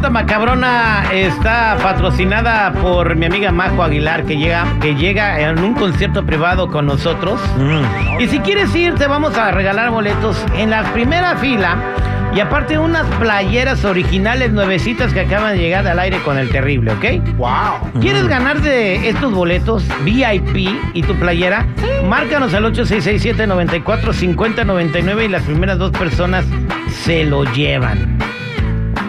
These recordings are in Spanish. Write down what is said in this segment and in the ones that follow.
Nota macabrona está patrocinada por mi amiga Majo Aguilar, que llega, que llega en un concierto privado con nosotros. Mm. Y si quieres ir, te vamos a regalar boletos en la primera fila. Y aparte unas playeras originales nuevecitas que acaban de llegar al aire con el terrible, ¿ok? ¡Wow! ¿Quieres ganar de estos boletos VIP y tu playera? Márcanos al 8667-945099 y las primeras dos personas se lo llevan.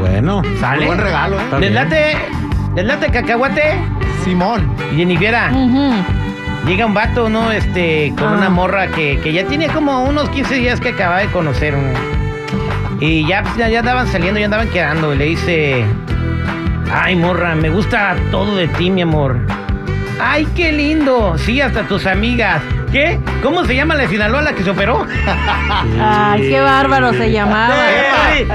Bueno. ¿Sale? Buen regalo, ¿eh? ¿Les late, les late cacahuate? Simón. Jennifiera, Ujú. llega un vato, ¿no? Este, con Ah. una morra que, que ya tiene como unos 15 días que acaba de conocer. ¿no? Y ya, pues, ya, ya andaban saliendo, ya andaban quedando. Y le dice, ay, morra, me gusta todo de ti, mi amor. Ay, qué lindo. Sí, hasta tus amigas. ¿Qué? ¿Cómo se llama la de Sinaloa la que se operó? Ay, qué bárbaro se llamaba. Terry,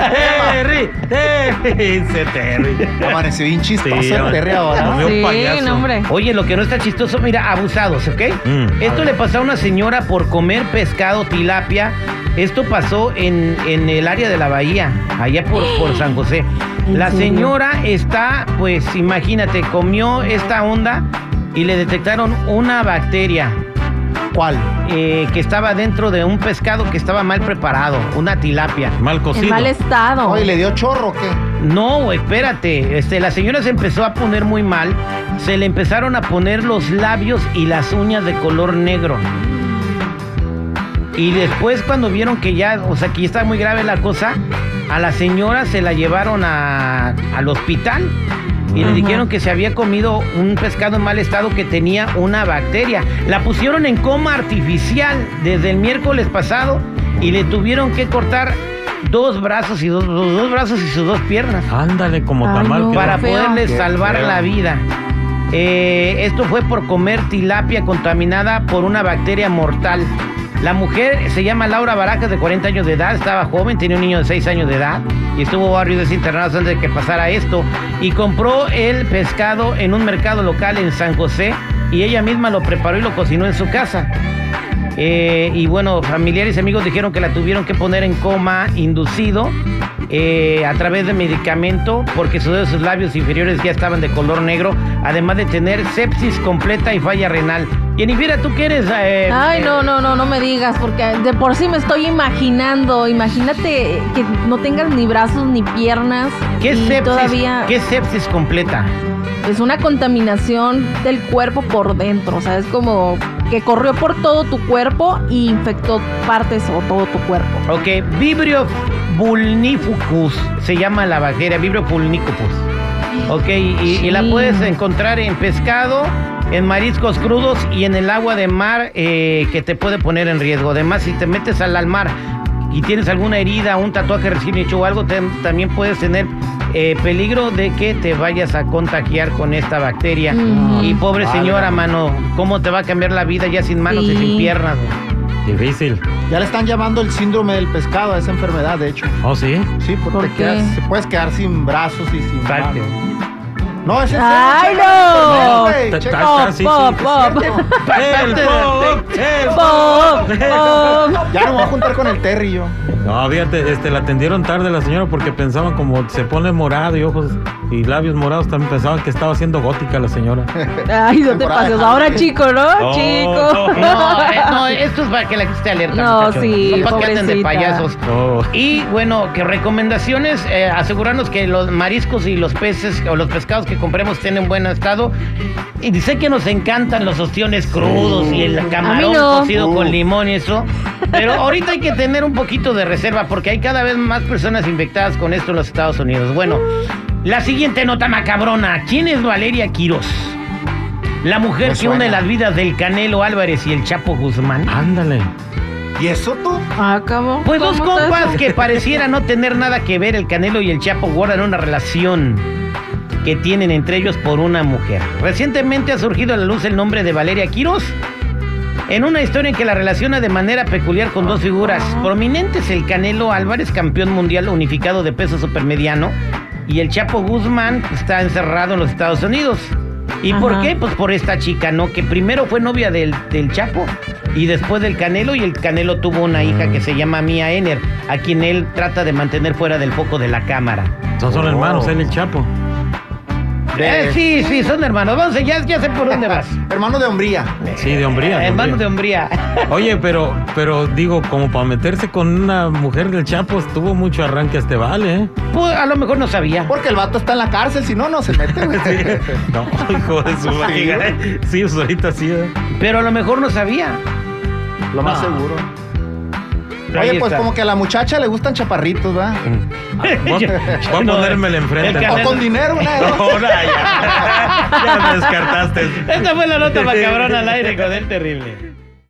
Terry, Terry, dice Terry. Amaneció bien chistoso Sí, el Terry ahora. Sí, no, hombre. Oye, lo que no está chistoso, mira, abusados, ¿ok? Mm, Esto le pasó a una señora por comer pescado tilapia. Esto pasó en, en el área de la bahía, allá por, por San José. ¿En La señora está, pues imagínate, comió esta onda y le detectaron una bacteria ¿Cuál? eh, que estaba dentro de un pescado que estaba mal preparado, una tilapia. Mal En cocido. mal estado. Oye, ¿le dio chorro o qué? No, espérate. Este, la señora se empezó a poner muy mal. Se le empezaron a poner los labios y las uñas de color negro. Y después cuando vieron que ya, o sea, que ya estaba muy grave la cosa, a la señora se la llevaron a- al hospital. Y le dijeron que se había comido un pescado en mal estado que tenía una bacteria. La pusieron en coma artificial desde el miércoles pasado y le tuvieron que cortar dos brazos y dos, dos brazos y sus dos piernas Ándale, como Ay, tamal. no. para feo. poderle salvar la vida. Eh, esto fue por comer tilapia contaminada por una bacteria mortal. La mujer se llama Laura Barajas, de 40 años de edad, estaba joven, tenía un niño de 6 años de edad y estuvo varios días antes de que pasara esto. Y compró el pescado en un mercado local en San José y ella misma lo preparó y lo cocinó en su casa. Eh, y bueno, familiares y amigos dijeron que la tuvieron que poner en coma inducido eh, a través de medicamento porque sus, sus labios inferiores ya estaban de color negro, además de tener sepsis completa y falla renal. Jennifer, ¿tú qué eres? Eh, Ay, no, no, no, no me digas, porque de por sí me estoy imaginando. Imagínate que no tengas ni brazos ni piernas. ¿Qué y sepsis, todavía ¿Qué sepsis completa? es una contaminación del cuerpo por dentro. O sea, es como que corrió por todo tu cuerpo y infectó partes o todo tu cuerpo. Ok, Vibrio vulnificus se llama la bacteria, Vibrio vulnicus. Ok, y, y la puedes encontrar en pescado, en mariscos crudos y en el agua de mar eh, que te puede poner en riesgo. Además, si te metes al, al mar y tienes alguna herida, un tatuaje recién hecho o algo, te- también puedes tener eh, peligro de que te vayas a contagiar con esta bacteria. Y pobre Vale. señora, mano, ¿cómo te va a cambiar la vida ya sin manos y sin piernas? Difícil. Ya le están llamando el síndrome del pescado a esa enfermedad, de hecho. Oh, sí. Sí, porque ¿Por qué? quedas- te puedes quedar sin brazos y sin manos. No, ese es ¡Ay, no! Pop, pop, pop. El pop, el Pop, pop. Ya no me voy a juntar con el Terry yo. No, fíjate, este, la atendieron tarde la señora porque pensaban como se pone morado y ojos y labios morados, también pensaban que estaba haciendo gótica la señora. Ay, no te pases. Ahora, chico, ¿no? No, chico. No, eh, no, esto es para que la gente esté alerta. No, muchachos. sí, No para que anden de payasos. Oh, Y bueno, que recomendaciones, eh, asegurarnos que los mariscos y los peces o los pescados que compremos estén en buen estado. Y dice que nos encantan los ostiones crudos y el camarón no. cocido con limón y eso. Pero ahorita hay que tener un poquito de reserva porque hay cada vez más personas infectadas con esto en los Estados Unidos. Bueno, la siguiente nota macabrona. ¿Quién es Valeria Quirós? La mujer que une las vidas del Canelo Álvarez y el Chapo Guzmán. ándale. ¿Y eso tú? Ah, ¿cómo? Pues dos ¿Cómo está compas eso? que pareciera no tener nada que ver, el Canelo y el Chapo guardan una relación que tienen entre ellos por una mujer. Recientemente ha surgido a la luz el nombre de Valeria Quiroz. En una historia en que la relaciona de manera peculiar con dos figuras prominentes, el Canelo Álvarez, campeón mundial unificado de peso supermediano, y el Chapo Guzmán que está encerrado en los Estados Unidos. ¿Y por qué? Pues por esta chica, ¿no? Que primero fue novia del, del Chapo y después del Canelo y el Canelo tuvo una hija que se llama Mia Ener, a quien él trata de mantener fuera del foco de la cámara. Son, son Oh. hermanos, él y el Chapo. Eh, sí, sí, son hermanos. Vamos, ya, ya sé por dónde vas. Hermano de hombría. Sí, de hombría. de Hermano de hombría. Oye, pero, pero digo, como para meterse con una mujer del Chapo, tuvo mucho arranque a este vale, ¿eh? Pues, a lo mejor no sabía. Porque el vato está en la cárcel, si no, no se mete, güey. No, hijo de su madre. Sí, pues ahorita sí, ¿eh? Pero a lo mejor no sabía. Lo más No. seguro. Ahí Oye, pues está. como que a la muchacha le gustan chaparritos, ¿verdad? Voy, Yo- voy a ponérmela enfrente. O con dinero, una de dos. No, ya, ya. Ya me descartaste. Esta fue la nota macabrona al aire con el terrible.